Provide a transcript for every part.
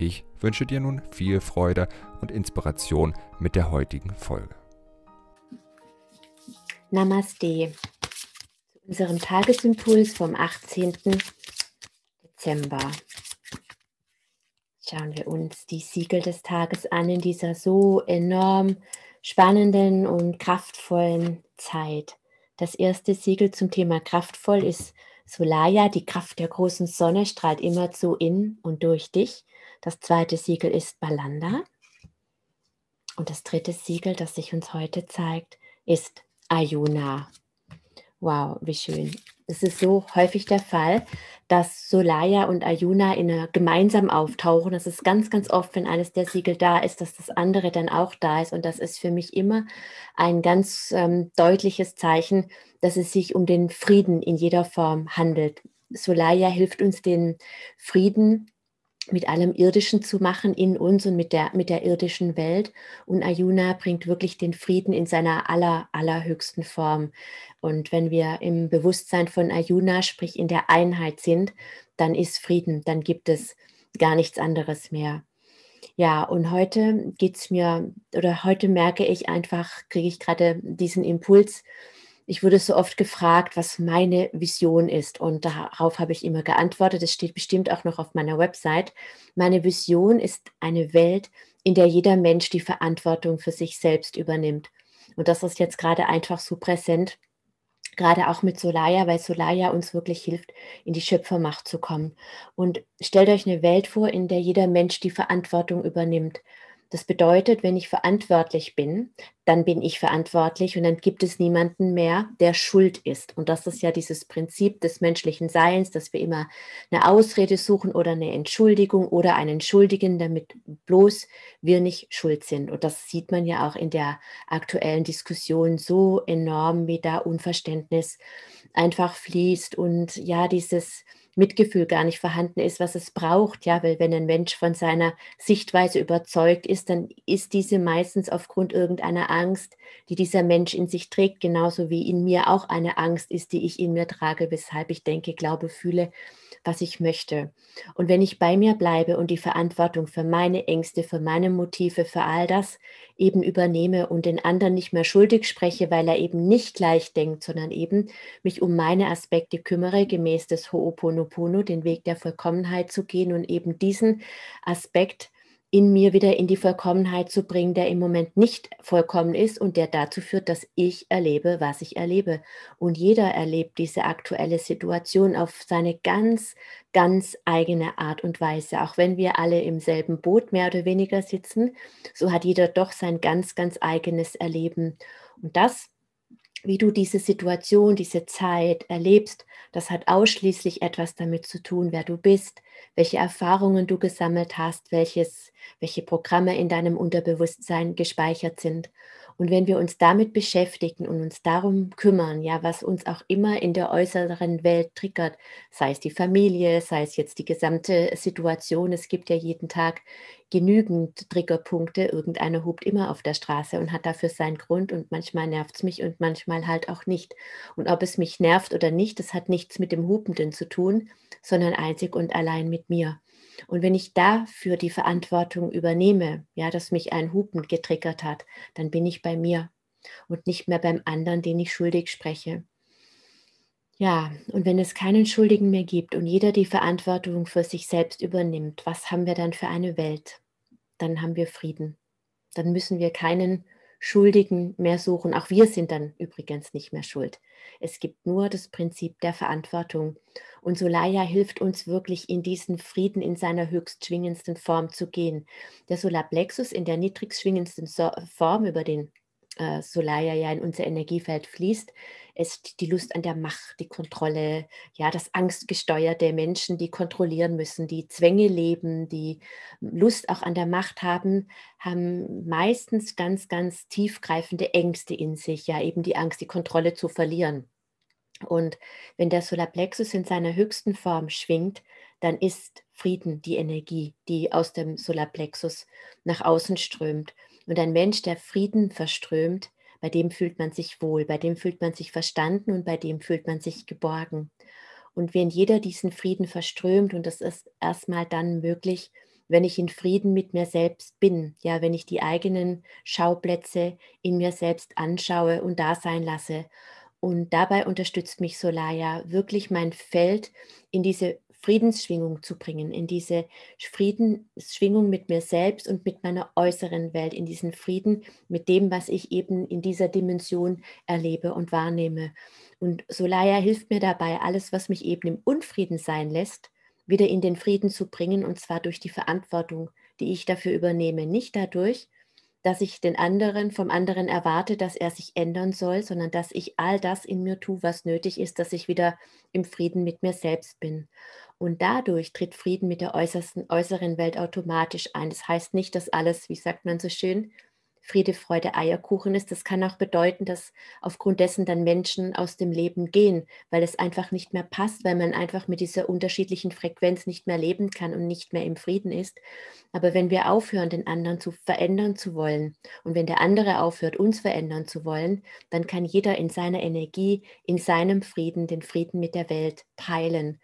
Ich wünsche dir nun viel Freude und Inspiration mit der heutigen Folge. Namaste. Zu unserem Tagesimpuls vom 18. Dezember schauen wir uns die Siegel des Tages an in dieser so enorm spannenden und kraftvollen Zeit. Das erste Siegel zum Thema kraftvoll ist Solaya, die Kraft der großen Sonne strahlt immerzu in und durch dich. Das zweite Siegel ist Balanda. Und das dritte Siegel, das sich uns heute zeigt, ist Ayuna. Wow, wie schön. Es ist so häufig der Fall, dass Solaya und Ayuna in gemeinsam auftauchen. Das ist ganz, ganz oft, wenn eines der Siegel da ist, dass das andere dann auch da ist. Und das ist für mich immer ein ganz ähm, deutliches Zeichen, dass es sich um den Frieden in jeder Form handelt. Solaya hilft uns, den Frieden mit allem Irdischen zu machen in uns und mit der, mit der irdischen Welt. Und Ayuna bringt wirklich den Frieden in seiner aller, allerhöchsten Form. Und wenn wir im Bewusstsein von Ayuna, sprich in der Einheit sind, dann ist Frieden, dann gibt es gar nichts anderes mehr. Ja, und heute geht es mir, oder heute merke ich einfach, kriege ich gerade diesen Impuls, ich wurde so oft gefragt, was meine Vision ist. Und darauf habe ich immer geantwortet. Es steht bestimmt auch noch auf meiner Website. Meine Vision ist eine Welt, in der jeder Mensch die Verantwortung für sich selbst übernimmt. Und das ist jetzt gerade einfach so präsent, gerade auch mit Solaya, weil Solaya uns wirklich hilft, in die Schöpfermacht zu kommen. Und stellt euch eine Welt vor, in der jeder Mensch die Verantwortung übernimmt. Das bedeutet, wenn ich verantwortlich bin, dann bin ich verantwortlich und dann gibt es niemanden mehr, der schuld ist. Und das ist ja dieses Prinzip des menschlichen Seins, dass wir immer eine Ausrede suchen oder eine Entschuldigung oder einen Schuldigen, damit bloß wir nicht schuld sind. Und das sieht man ja auch in der aktuellen Diskussion so enorm, wie da Unverständnis einfach fließt und ja, dieses Mitgefühl gar nicht vorhanden ist, was es braucht. Ja, weil wenn ein Mensch von seiner Sichtweise überzeugt ist, dann ist diese meistens aufgrund irgendeiner Angst, die dieser Mensch in sich trägt, genauso wie in mir auch eine Angst ist, die ich in mir trage, weshalb ich denke, glaube, fühle, was ich möchte. Und wenn ich bei mir bleibe und die Verantwortung für meine Ängste, für meine Motive, für all das eben übernehme und den anderen nicht mehr schuldig spreche, weil er eben nicht gleich denkt, sondern eben mich um meine Aspekte kümmere, gemäß des Ho'oponopono, den Weg der Vollkommenheit zu gehen und eben diesen Aspekt in mir wieder in die Vollkommenheit zu bringen, der im Moment nicht vollkommen ist und der dazu führt, dass ich erlebe, was ich erlebe. Und jeder erlebt diese aktuelle Situation auf seine ganz, ganz eigene Art und Weise. Auch wenn wir alle im selben Boot mehr oder weniger sitzen, so hat jeder doch sein ganz, ganz eigenes Erleben. Und das wie du diese Situation, diese Zeit erlebst, das hat ausschließlich etwas damit zu tun, wer du bist, welche Erfahrungen du gesammelt hast, welches, welche Programme in deinem Unterbewusstsein gespeichert sind. Und wenn wir uns damit beschäftigen und uns darum kümmern, ja, was uns auch immer in der äußeren Welt triggert, sei es die Familie, sei es jetzt die gesamte Situation, es gibt ja jeden Tag genügend Triggerpunkte. Irgendeiner hupt immer auf der Straße und hat dafür seinen Grund und manchmal nervt es mich und manchmal halt auch nicht. Und ob es mich nervt oder nicht, das hat nichts mit dem Hupenden zu tun, sondern einzig und allein mit mir. Und wenn ich dafür die Verantwortung übernehme, ja, dass mich ein Hupen getriggert hat, dann bin ich bei mir und nicht mehr beim anderen, den ich schuldig spreche. Ja, und wenn es keinen Schuldigen mehr gibt und jeder die Verantwortung für sich selbst übernimmt, was haben wir dann für eine Welt? Dann haben wir Frieden. Dann müssen wir keinen Schuldigen mehr suchen. Auch wir sind dann übrigens nicht mehr schuld. Es gibt nur das Prinzip der Verantwortung. Und Solaya hilft uns wirklich in diesen Frieden in seiner höchst schwingendsten Form zu gehen. Der Solarplexus in der niedrigst schwingendsten Form, über den äh, Solaya ja in unser Energiefeld fließt, es die Lust an der Macht, die Kontrolle, ja, das angstgesteuerte Menschen, die kontrollieren müssen, die Zwänge leben, die Lust auch an der Macht haben, haben meistens ganz, ganz tiefgreifende Ängste in sich, ja, eben die Angst, die Kontrolle zu verlieren. Und wenn der Solarplexus in seiner höchsten Form schwingt, dann ist Frieden die Energie, die aus dem Solarplexus nach außen strömt. Und ein Mensch, der Frieden verströmt, bei dem fühlt man sich wohl, bei dem fühlt man sich verstanden und bei dem fühlt man sich geborgen. Und wenn jeder diesen Frieden verströmt, und das ist erstmal dann möglich, wenn ich in Frieden mit mir selbst bin, ja, wenn ich die eigenen Schauplätze in mir selbst anschaue und da sein lasse. Und dabei unterstützt mich Solaya wirklich mein Feld in diese Friedensschwingung zu bringen, in diese Friedensschwingung mit mir selbst und mit meiner äußeren Welt, in diesen Frieden mit dem, was ich eben in dieser Dimension erlebe und wahrnehme. Und Solaya hilft mir dabei, alles, was mich eben im Unfrieden sein lässt, wieder in den Frieden zu bringen, und zwar durch die Verantwortung, die ich dafür übernehme. Nicht dadurch, dass ich den anderen vom anderen erwarte, dass er sich ändern soll, sondern dass ich all das in mir tue, was nötig ist, dass ich wieder im Frieden mit mir selbst bin. Und dadurch tritt Frieden mit der äußersten, äußeren Welt automatisch ein. Das heißt nicht, dass alles, wie sagt man so schön, Friede, Freude, Eierkuchen ist. Das kann auch bedeuten, dass aufgrund dessen dann Menschen aus dem Leben gehen, weil es einfach nicht mehr passt, weil man einfach mit dieser unterschiedlichen Frequenz nicht mehr leben kann und nicht mehr im Frieden ist. Aber wenn wir aufhören, den anderen zu verändern zu wollen und wenn der andere aufhört, uns verändern zu wollen, dann kann jeder in seiner Energie, in seinem Frieden, den Frieden mit der Welt teilen.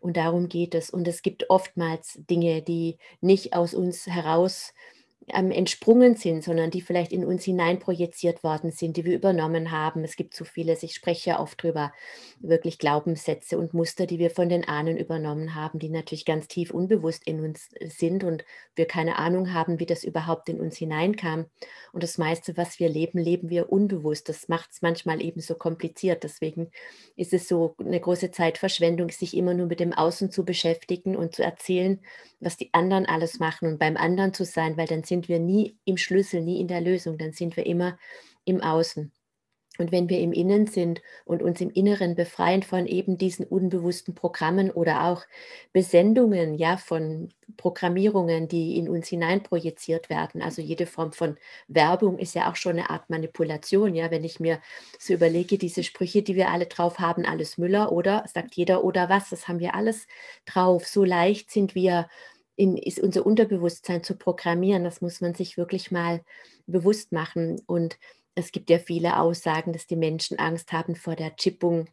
Und darum geht es. Und es gibt oftmals Dinge, die nicht aus uns heraus ähm, entsprungen sind, sondern die vielleicht in uns hineinprojiziert worden sind, die wir übernommen haben. Es gibt so vieles, ich spreche ja oft drüber, wirklich Glaubenssätze und Muster, die wir von den Ahnen übernommen haben, die natürlich ganz tief unbewusst in uns äh, sind und wir keine Ahnung haben, wie das überhaupt in uns hineinkam. Und das meiste, was wir leben, leben wir unbewusst. Das macht es manchmal eben so kompliziert. Deswegen ist es so eine große Zeitverschwendung, sich immer nur mit dem Außen zu beschäftigen und zu erzählen, was die anderen alles machen und beim anderen zu sein, weil dann sind wir nie im Schlüssel, nie in der Lösung, dann sind wir immer im Außen. Und wenn wir im Innen sind und uns im Inneren befreien von eben diesen unbewussten Programmen oder auch Besendungen, ja, von Programmierungen, die in uns hineinprojiziert werden. Also jede Form von Werbung ist ja auch schon eine Art Manipulation, ja, wenn ich mir so überlege, diese Sprüche, die wir alle drauf haben, alles Müller oder sagt jeder oder was, das haben wir alles drauf. So leicht sind wir in, ist unser Unterbewusstsein zu programmieren. Das muss man sich wirklich mal bewusst machen. Und es gibt ja viele Aussagen, dass die Menschen Angst haben vor der Chippung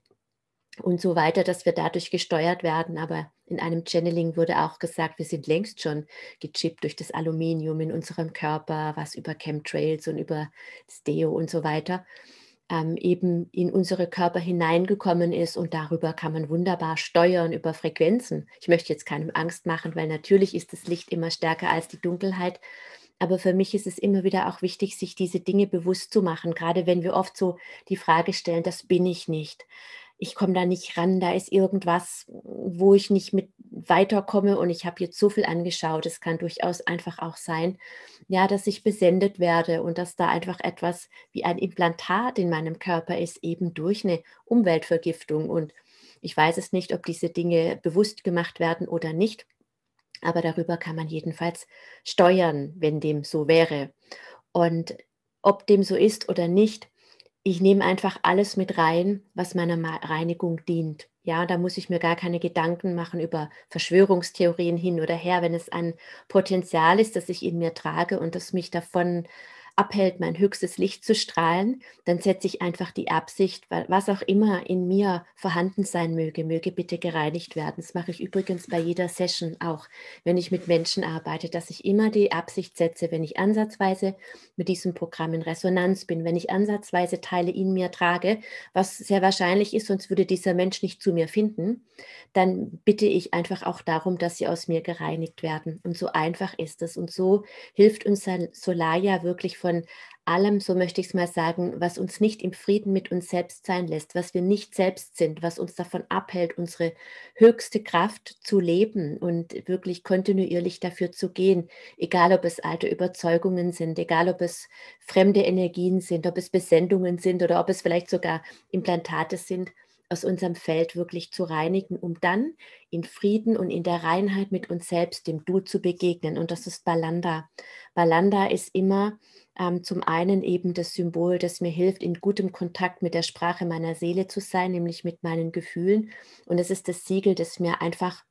und so weiter, dass wir dadurch gesteuert werden. Aber in einem Channeling wurde auch gesagt, wir sind längst schon gechippt durch das Aluminium in unserem Körper, was über Chemtrails und über das Deo und so weiter ähm, eben in unsere Körper hineingekommen ist und darüber kann man wunderbar steuern über Frequenzen. Ich möchte jetzt keinem Angst machen, weil natürlich ist das Licht immer stärker als die Dunkelheit. Aber für mich ist es immer wieder auch wichtig, sich diese Dinge bewusst zu machen, gerade wenn wir oft so die Frage stellen, das bin ich nicht. Ich komme da nicht ran, da ist irgendwas, wo ich nicht mit weiterkomme und ich habe jetzt so viel angeschaut. Es kann durchaus einfach auch sein, ja, dass ich besendet werde und dass da einfach etwas wie ein Implantat in meinem Körper ist, eben durch eine Umweltvergiftung. Und ich weiß es nicht, ob diese Dinge bewusst gemacht werden oder nicht. Aber darüber kann man jedenfalls steuern, wenn dem so wäre. Und ob dem so ist oder nicht, ich nehme einfach alles mit rein, was meiner Reinigung dient. Ja, da muss ich mir gar keine Gedanken machen über Verschwörungstheorien hin oder her, wenn es ein Potenzial ist, das ich in mir trage und das mich davon abhält, mein höchstes Licht zu strahlen, dann setze ich einfach die Absicht, was auch immer in mir vorhanden sein möge, möge bitte gereinigt werden. Das mache ich übrigens bei jeder Session auch, wenn ich mit Menschen arbeite, dass ich immer die Absicht setze, wenn ich ansatzweise mit diesem Programm in Resonanz bin, wenn ich ansatzweise Teile in mir trage, was sehr wahrscheinlich ist, sonst würde dieser Mensch nicht zu mir finden, dann bitte ich einfach auch darum, dass sie aus mir gereinigt werden. Und so einfach ist es. Und so hilft uns Solaya wirklich von allem, so möchte ich es mal sagen, was uns nicht im Frieden mit uns selbst sein lässt, was wir nicht selbst sind, was uns davon abhält, unsere höchste Kraft zu leben und wirklich kontinuierlich dafür zu gehen, egal ob es alte Überzeugungen sind, egal ob es fremde Energien sind, ob es Besendungen sind oder ob es vielleicht sogar Implantate sind aus unserem Feld wirklich zu reinigen, um dann in Frieden und in der Reinheit mit uns selbst, dem Du zu begegnen. Und das ist Balanda. Balanda ist immer ähm, zum einen eben das Symbol, das mir hilft, in gutem Kontakt mit der Sprache meiner Seele zu sein, nämlich mit meinen Gefühlen. Und es ist das Siegel, das mir einfach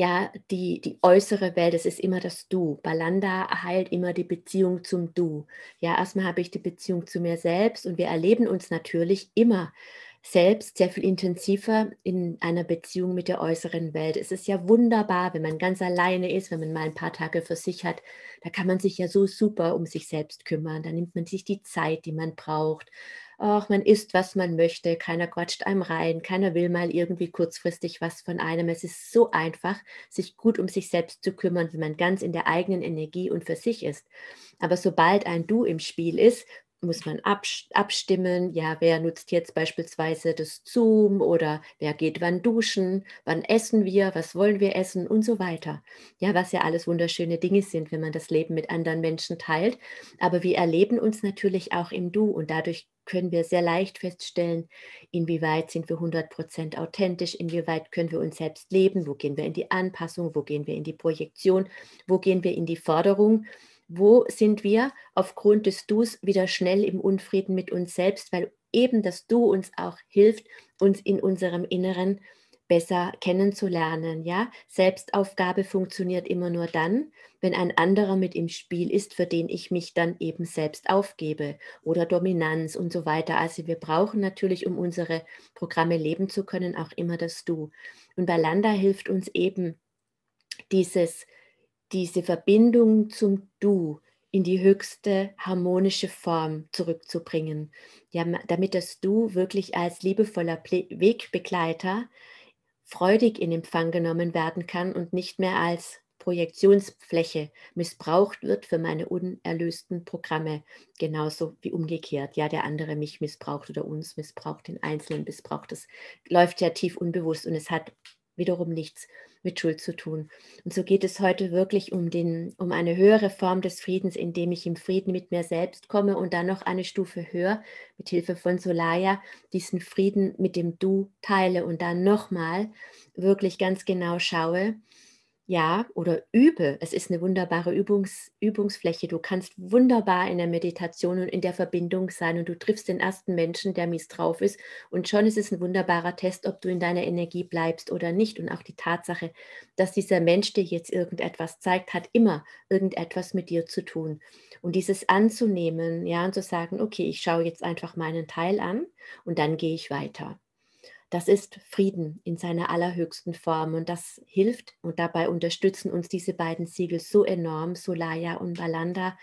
ja, die, die äußere Welt, es ist immer das Du. Balanda heilt immer die Beziehung zum Du. Ja, erstmal habe ich die Beziehung zu mir selbst und wir erleben uns natürlich immer selbst sehr viel intensiver in einer Beziehung mit der äußeren Welt. Es ist ja wunderbar, wenn man ganz alleine ist, wenn man mal ein paar Tage für sich hat. Da kann man sich ja so super um sich selbst kümmern. Da nimmt man sich die Zeit, die man braucht. Ach, man isst, was man möchte, keiner quatscht einem rein, keiner will mal irgendwie kurzfristig was von einem. Es ist so einfach, sich gut um sich selbst zu kümmern, wenn man ganz in der eigenen Energie und für sich ist. Aber sobald ein Du im Spiel ist, muss man abstimmen, ja, wer nutzt jetzt beispielsweise das Zoom oder wer geht wann duschen, wann essen wir, was wollen wir essen? Und so weiter. Ja, was ja alles wunderschöne Dinge sind, wenn man das Leben mit anderen Menschen teilt. Aber wir erleben uns natürlich auch im Du und dadurch können wir sehr leicht feststellen, inwieweit sind wir 100% authentisch, inwieweit können wir uns selbst leben, wo gehen wir in die Anpassung, wo gehen wir in die Projektion, wo gehen wir in die Forderung wo sind wir aufgrund des Dus wieder schnell im Unfrieden mit uns selbst, weil eben das Du uns auch hilft, uns in unserem Inneren besser kennenzulernen. Ja, Selbstaufgabe funktioniert immer nur dann, wenn ein anderer mit im Spiel ist, für den ich mich dann eben selbst aufgebe oder Dominanz und so weiter. Also wir brauchen natürlich, um unsere Programme leben zu können, auch immer das Du. Und bei Landa hilft uns eben dieses diese Verbindung zum Du in die höchste harmonische Form zurückzubringen. Ja, damit das Du wirklich als liebevoller Wegbegleiter freudig in Empfang genommen werden kann und nicht mehr als Projektionsfläche missbraucht wird für meine unerlösten Programme, genauso wie umgekehrt. Ja, der andere mich missbraucht oder uns missbraucht, den Einzelnen missbraucht. Das läuft ja tief unbewusst und es hat wiederum nichts mit Schuld zu tun. Und so geht es heute wirklich um, den, um eine höhere Form des Friedens, indem ich im Frieden mit mir selbst komme und dann noch eine Stufe höher, mit Hilfe von Solaya, diesen Frieden mit dem Du teile und dann nochmal wirklich ganz genau schaue, ja, oder übe. Es ist eine wunderbare Übungs, Übungsfläche. Du kannst wunderbar in der Meditation und in der Verbindung sein und du triffst den ersten Menschen, der mies drauf ist. Und schon ist es ein wunderbarer Test, ob du in deiner Energie bleibst oder nicht. Und auch die Tatsache, dass dieser Mensch dir jetzt irgendetwas zeigt, hat immer irgendetwas mit dir zu tun. Und dieses anzunehmen, ja, und zu sagen, okay, ich schaue jetzt einfach meinen Teil an und dann gehe ich weiter. Das ist Frieden in seiner allerhöchsten Form und das hilft und dabei unterstützen uns diese beiden Siegel so enorm, Solaya und Balanda,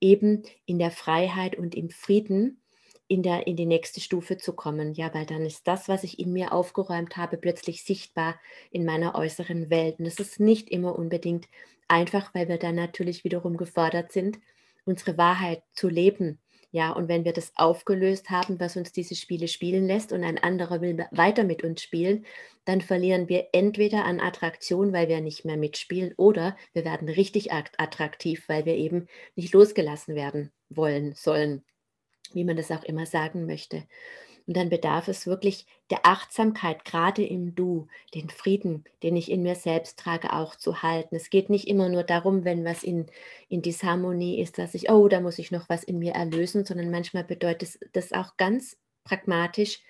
eben in der Freiheit und im Frieden in, der, in die nächste Stufe zu kommen. Ja, weil dann ist das, was ich in mir aufgeräumt habe, plötzlich sichtbar in meiner äußeren Welt. Und es ist nicht immer unbedingt einfach, weil wir dann natürlich wiederum gefordert sind, unsere Wahrheit zu leben ja, und wenn wir das aufgelöst haben, was uns diese Spiele spielen lässt und ein anderer will weiter mit uns spielen, dann verlieren wir entweder an Attraktion, weil wir nicht mehr mitspielen, oder wir werden richtig attraktiv, weil wir eben nicht losgelassen werden wollen, sollen, wie man das auch immer sagen möchte. Und dann bedarf es wirklich der Achtsamkeit, gerade im Du, den Frieden, den ich in mir selbst trage, auch zu halten. Es geht nicht immer nur darum, wenn was in, in Disharmonie ist, dass ich, oh, da muss ich noch was in mir erlösen, sondern manchmal bedeutet das auch ganz pragmatisch,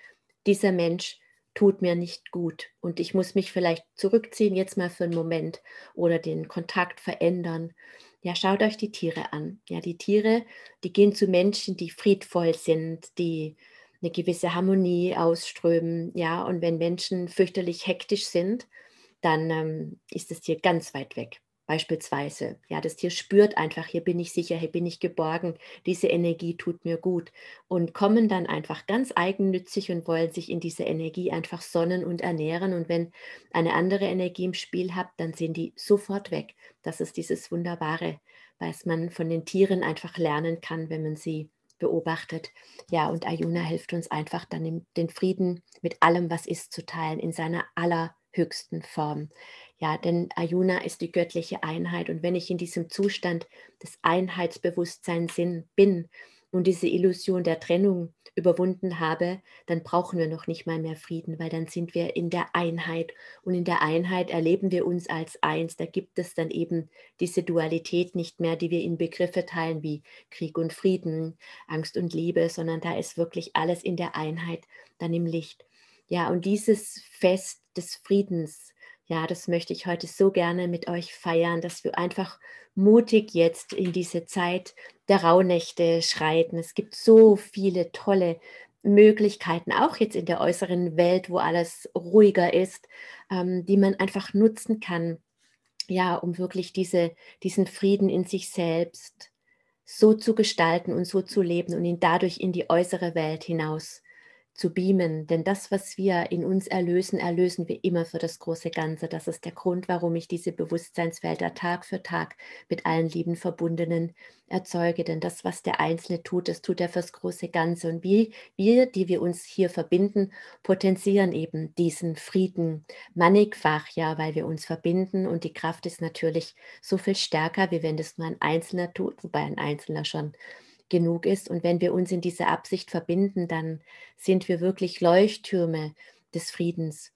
dieser Mensch tut mir nicht gut und ich muss mich vielleicht zurückziehen jetzt mal für einen Moment oder den Kontakt verändern. Ja, schaut euch die Tiere an. Ja, die Tiere, die gehen zu Menschen, die friedvoll sind, die eine gewisse Harmonie ausströmen. Ja, und wenn Menschen fürchterlich hektisch sind, dann ähm, ist das Tier ganz weit weg. Beispielsweise, ja, das Tier spürt einfach, hier bin ich sicher, hier bin ich geborgen, diese Energie tut mir gut und kommen dann einfach ganz eigennützig und wollen sich in diese Energie einfach sonnen und ernähren. Und wenn eine andere Energie im Spiel habt, dann sind die sofort weg. Das ist dieses Wunderbare, was man von den Tieren einfach lernen kann, wenn man sie beobachtet. Ja, und Ayuna hilft uns einfach dann den Frieden mit allem, was ist, zu teilen, in seiner allerhöchsten Form. Ja, denn Ayuna ist die göttliche Einheit. Und wenn ich in diesem Zustand des Einheitsbewusstseins bin und diese Illusion der Trennung überwunden habe, dann brauchen wir noch nicht mal mehr Frieden, weil dann sind wir in der Einheit. Und in der Einheit erleben wir uns als eins. Da gibt es dann eben diese Dualität nicht mehr, die wir in Begriffe teilen wie Krieg und Frieden, Angst und Liebe, sondern da ist wirklich alles in der Einheit, dann im Licht. Ja, und dieses Fest des Friedens, ja, das möchte ich heute so gerne mit euch feiern, dass wir einfach mutig jetzt in diese Zeit der Rauhnächte schreiten. Es gibt so viele tolle Möglichkeiten, auch jetzt in der äußeren Welt, wo alles ruhiger ist, ähm, die man einfach nutzen kann, ja, um wirklich diese, diesen Frieden in sich selbst so zu gestalten und so zu leben und ihn dadurch in die äußere Welt hinaus zu beamen. Denn das, was wir in uns erlösen, erlösen wir immer für das große Ganze. Das ist der Grund, warum ich diese Bewusstseinsfelder Tag für Tag mit allen lieben Verbundenen erzeuge. Denn das, was der Einzelne tut, das tut er fürs große Ganze. Und wie wir, die wir uns hier verbinden, potenzieren eben diesen Frieden mannigfach, ja, weil wir uns verbinden. Und die Kraft ist natürlich so viel stärker, wie wenn das nur ein Einzelner tut, wobei ein Einzelner schon genug ist. Und wenn wir uns in diese Absicht verbinden, dann sind wir wirklich Leuchttürme des Friedens.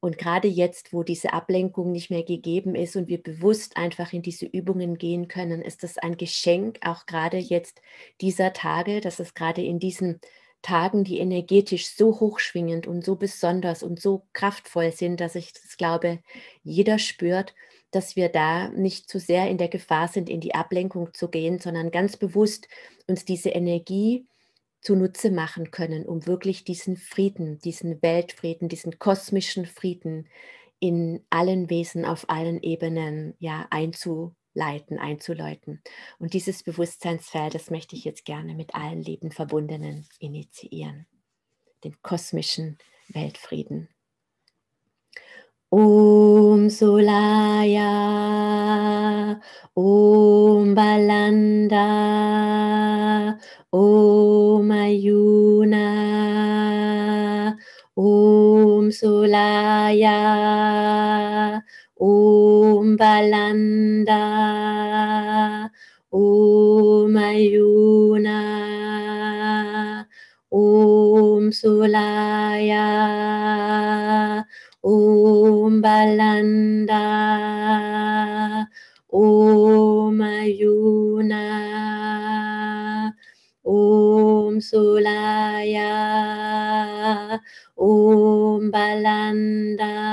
Und gerade jetzt, wo diese Ablenkung nicht mehr gegeben ist und wir bewusst einfach in diese Übungen gehen können, ist das ein Geschenk, auch gerade jetzt dieser Tage, dass es gerade in diesen Tagen, die energetisch so hochschwingend und so besonders und so kraftvoll sind, dass ich das glaube, jeder spürt, dass wir da nicht zu sehr in der Gefahr sind, in die Ablenkung zu gehen, sondern ganz bewusst uns diese Energie zunutze machen können, um wirklich diesen Frieden, diesen Weltfrieden, diesen kosmischen Frieden in allen Wesen auf allen Ebenen ja einzuleiten, einzuläuten. Und dieses Bewusstseinsfeld, das möchte ich jetzt gerne mit allen lieben Verbundenen initiieren. Den kosmischen Weltfrieden. Om Solaya, Om Balanda, Om Ayuna, Om Solaya, Om Balanda, Om Ayuna, Om Solaya, Om Balanda, Om Ayuna, Om Sulaya, Om Balanda.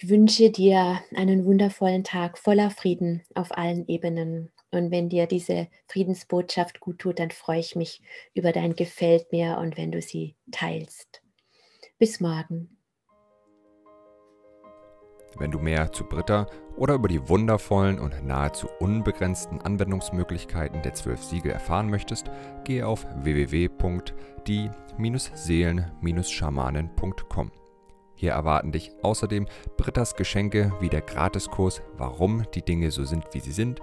Ich wünsche dir einen wundervollen Tag voller Frieden auf allen Ebenen. Und wenn dir diese Friedensbotschaft gut tut, dann freue ich mich über dein Gefällt mir und wenn du sie teilst. Bis morgen. Wenn du mehr zu Britta oder über die wundervollen und nahezu unbegrenzten Anwendungsmöglichkeiten der zwölf Siegel erfahren möchtest, gehe auf www.die-seelen-schamanen.com. Hier erwarten dich außerdem Brittas Geschenke wie der Gratiskurs Warum die Dinge so sind, wie sie sind,